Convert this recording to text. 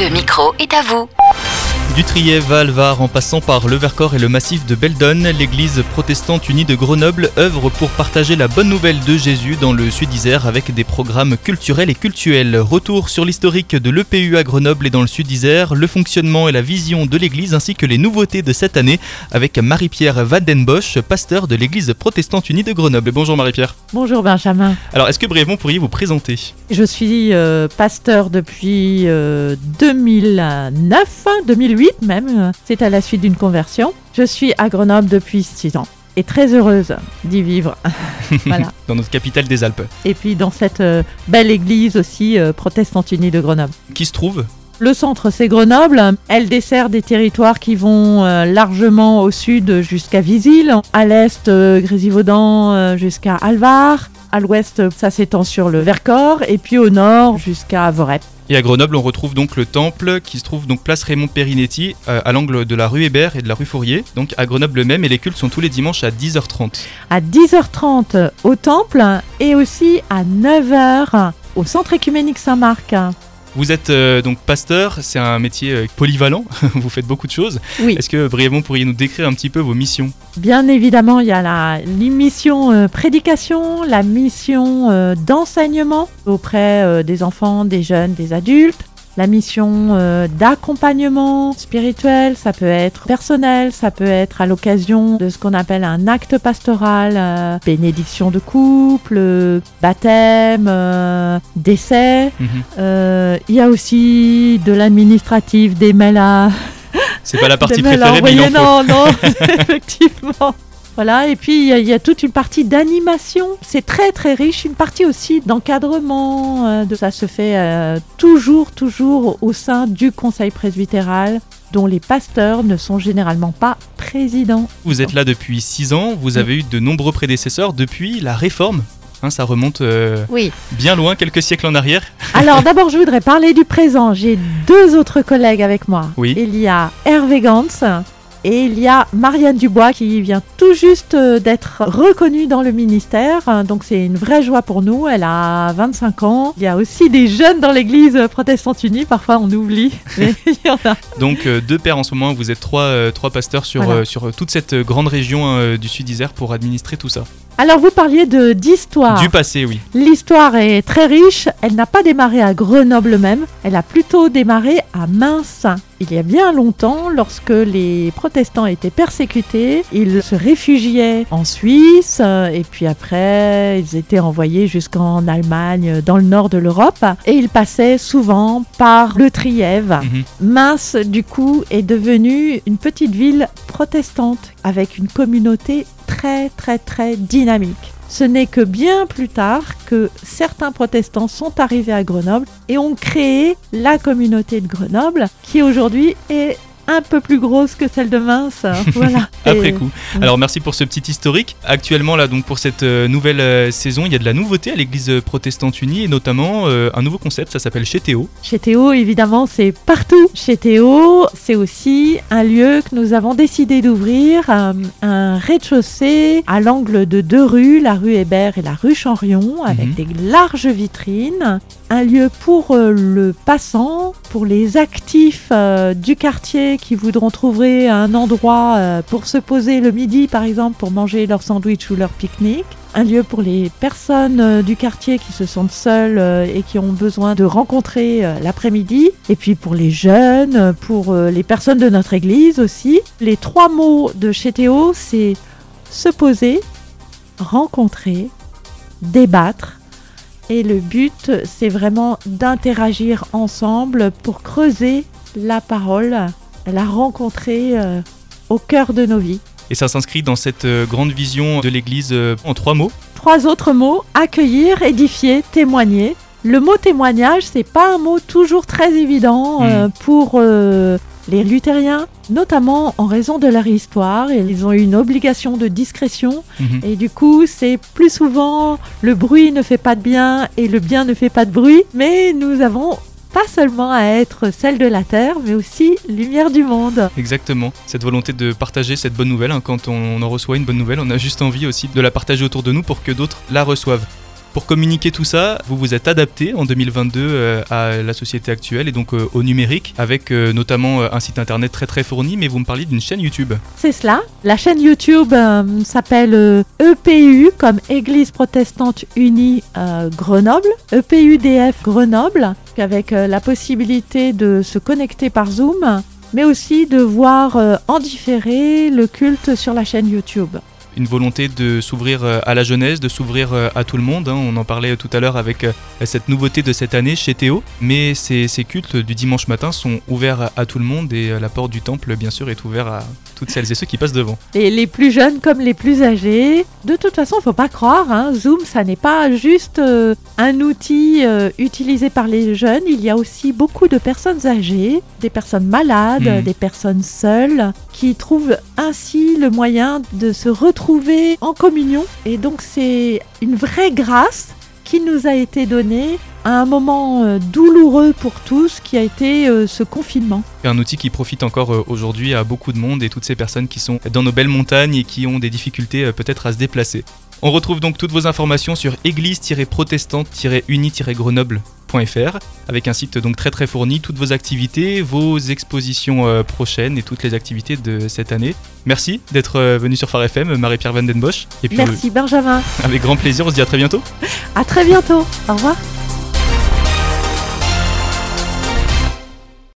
Le micro est à vous. Du Trier, Val, Var, en passant par le Vercors et le massif de Beldon, l'église protestante unie de Grenoble œuvre pour partager la bonne nouvelle de Jésus dans le Sud-Isère avec des programmes culturels et cultuels. Retour sur l'historique de l'EPU à Grenoble et dans le Sud-Isère, le fonctionnement et la vision de l'église ainsi que les nouveautés de cette année avec Marie-Pierre Vandenbosch, pasteur de l'église protestante unie de Grenoble. Bonjour Marie-Pierre. Bonjour Benjamin. Alors, est-ce que brièvement pourriez vous présenter? Je suis euh, pasteur depuis euh, 2009, 2008 même. C'est à la suite d'une conversion. Je suis à Grenoble depuis 6 ans et très heureuse d'y vivre. voilà. dans notre capitale des Alpes Et puis dans cette euh, belle église aussi euh, protestante unie de Grenoble. Qui se trouve Le centre, c'est Grenoble. Elle dessert des territoires qui vont euh, largement au sud jusqu'à Visil, à l'est, euh, Grésivaudan euh, jusqu'à Alvar. À l'ouest, ça s'étend sur le Vercors, et puis au nord jusqu'à Voret. Et à Grenoble, on retrouve donc le temple qui se trouve donc place Raymond Perinetti euh, à l'angle de la rue Hébert et de la rue Fourier, donc à Grenoble même. Et les cultes sont tous les dimanches à 10h30. À 10h30 au temple et aussi à 9h au centre écuménique Saint-Marc. Vous êtes euh, donc pasteur, c'est un métier euh, polyvalent, vous faites beaucoup de choses. Oui. Est-ce que brièvement pourriez nous décrire un petit peu vos missions? Bien évidemment, il y a la mission euh, prédication, la mission d'enseignement auprès des enfants, des jeunes, des adultes. La mission euh, d'accompagnement spirituel, ça peut être personnel, ça peut être à l'occasion de ce qu'on appelle un acte pastoral, euh, bénédiction de couple, euh, baptême, euh, décès. Mhm. Il y a aussi de l'administratif, des mails à, C'est pas la partie préférée, mais il en envoyer. faut. Non, non, effectivement. Voilà, et puis il y, a- il y a toute une partie d'animation. C'est très très riche. Une partie aussi d'encadrement. euh, de, ça se fait euh, toujours, toujours au sein du conseil presbytéral, dont les pasteurs ne sont généralement pas présidents. Vous êtes là depuis 6 ans, vous avez eu de nombreux prédécesseurs depuis la réforme. Hein, ça remonte euh, Oui. bien loin, quelques siècles en arrière. Alors d'abord, je voudrais parler du présent. J'ai deux autres collègues avec moi. Oui. Il y a Hervé Gantz et il y a Marianne Dubois qui vient tout juste euh, d'être reconnue dans le ministère. Euh, Donc c'est une vraie joie pour nous. Elle a 25 ans. Il y a aussi des jeunes dans l'église protestante unie. Parfois on oublie. Mais il y en a. Donc euh, deux pères en ce moment, vous êtes trois, euh, trois pasteurs sur, Voilà. euh, sur euh, toute cette euh, grande région euh, du Sud-Isère pour administrer tout ça. Alors vous parliez de d'histoire. Du passé, oui. L'histoire est très riche. Elle n'a pas démarré à Grenoble même. Elle a plutôt démarré à Mince. Il y a bien longtemps, lorsque les protestants étaient persécutés, ils se réfugiaient en Suisse euh, et puis après, ils étaient envoyés jusqu'en Allemagne, euh, dans le nord de l'Europe, et ils passaient souvent par le Trièvre. Mhm. Mince, du coup, est devenue une petite ville protestante avec une communauté très très très dynamique. Ce n'est que bien plus tard que certains protestants sont arrivés à Grenoble et ont créé la communauté de Grenoble qui aujourd'hui est un peu plus grosse que celle de Mince. Voilà. Après Et- coup. Alors merci pour ce petit historique. Actuellement là donc pour cette euh, nouvelle euh, saison, il y a de la nouveauté à l'Église protestante unie et notamment euh, un nouveau concept, ça s'appelle Chez Théo. Chez Théo, évidemment, c'est partout. Chez Théo, c'est aussi un lieu que nous avons décidé d'ouvrir, euh, un rez-de-chaussée à l'angle de deux rues, la rue Hébert et la rue Chanrion, avec Mhm. des larges vitrines. Un lieu pour euh, le passant, pour les actifs euh, du quartier qui voudront trouver un endroit euh, pour se poser le midi, par exemple, pour manger leur sandwich ou leur pique-nique un lieu pour les personnes du quartier qui se sentent seules et qui ont besoin de rencontrer l'après-midi. Et puis pour les jeunes, pour les personnes de notre église aussi. Les trois mots de chez Théo, c'est se poser, rencontrer, débattre. Et le but, c'est vraiment d'interagir ensemble pour creuser la parole, la rencontrer euh, au cœur de nos vies. Et ça s'inscrit dans cette euh, grande vision de l'Église euh, en trois mots. Trois autres mots accueillir, édifier, témoigner. Le mot témoignage, c'est pas un mot toujours très évident euh, pour les luthériens, notamment en raison de leur histoire. Ils ont une obligation de discrétion Mhm. et du coup, c'est plus souvent le bruit ne fait pas de bien et le bien ne fait pas de bruit. Mais nous avons pas seulement à être celle de la terre, mais aussi lumière du monde. Exactement. Cette volonté de partager cette bonne nouvelle. hein, quand on en reçoit une bonne nouvelle, on a juste envie aussi de la partager autour de nous pour que d'autres la reçoivent. Pour communiquer tout ça, vous vous êtes adapté en 2022 euh, à la société actuelle et donc euh, au numérique, avec euh, notamment un site internet très très fourni, mais vous me parliez d'une chaîne YouTube. C'est cela. La chaîne YouTube s'appelle EPU comme Église protestante unie Grenoble, EPUDF Grenoble, avec la possibilité de se connecter par Zoom, mais aussi de voir en différé le culte sur la chaîne YouTube une volonté de s'ouvrir euh, à la jeunesse, de s'ouvrir euh, à tout le monde. Hein. On en parlait tout à l'heure avec euh, cette nouveauté de cette année chez Théo. Mais ces, cultes du dimanche matin sont ouverts à tout le monde et la porte du temple, bien sûr, est ouverte à toutes celles et ceux qui passent devant. Et les plus jeunes comme les plus âgés. De toute façon, il ne faut pas croire, hein, Zoom, ça n'est pas juste un outil utilisé par les jeunes. Il y a aussi beaucoup de personnes âgées, des personnes malades, hmm. des personnes seules, qui trouvent ainsi le moyen de se retrouver en communion. Et donc c'est une vraie grâce qui nous a été donnée à un moment euh, douloureux pour tous qui a été euh, ce confinement. Un outil qui profite encore euh, aujourd'hui à beaucoup de monde et toutes ces personnes qui sont dans nos belles montagnes et qui ont des difficultés peut-être à se déplacer. On retrouve donc toutes vos informations sur avec un site donc très très fourni, toutes vos activités, vos expositions euh, prochaines et toutes les activités de cette année. Merci d'être euh, venu sur Phare FM, Marie-Pierre Vandenbosch. Et puis, Merci Benjamin. Avec grand plaisir, on se dit à très bientôt. À très bientôt. Au revoir.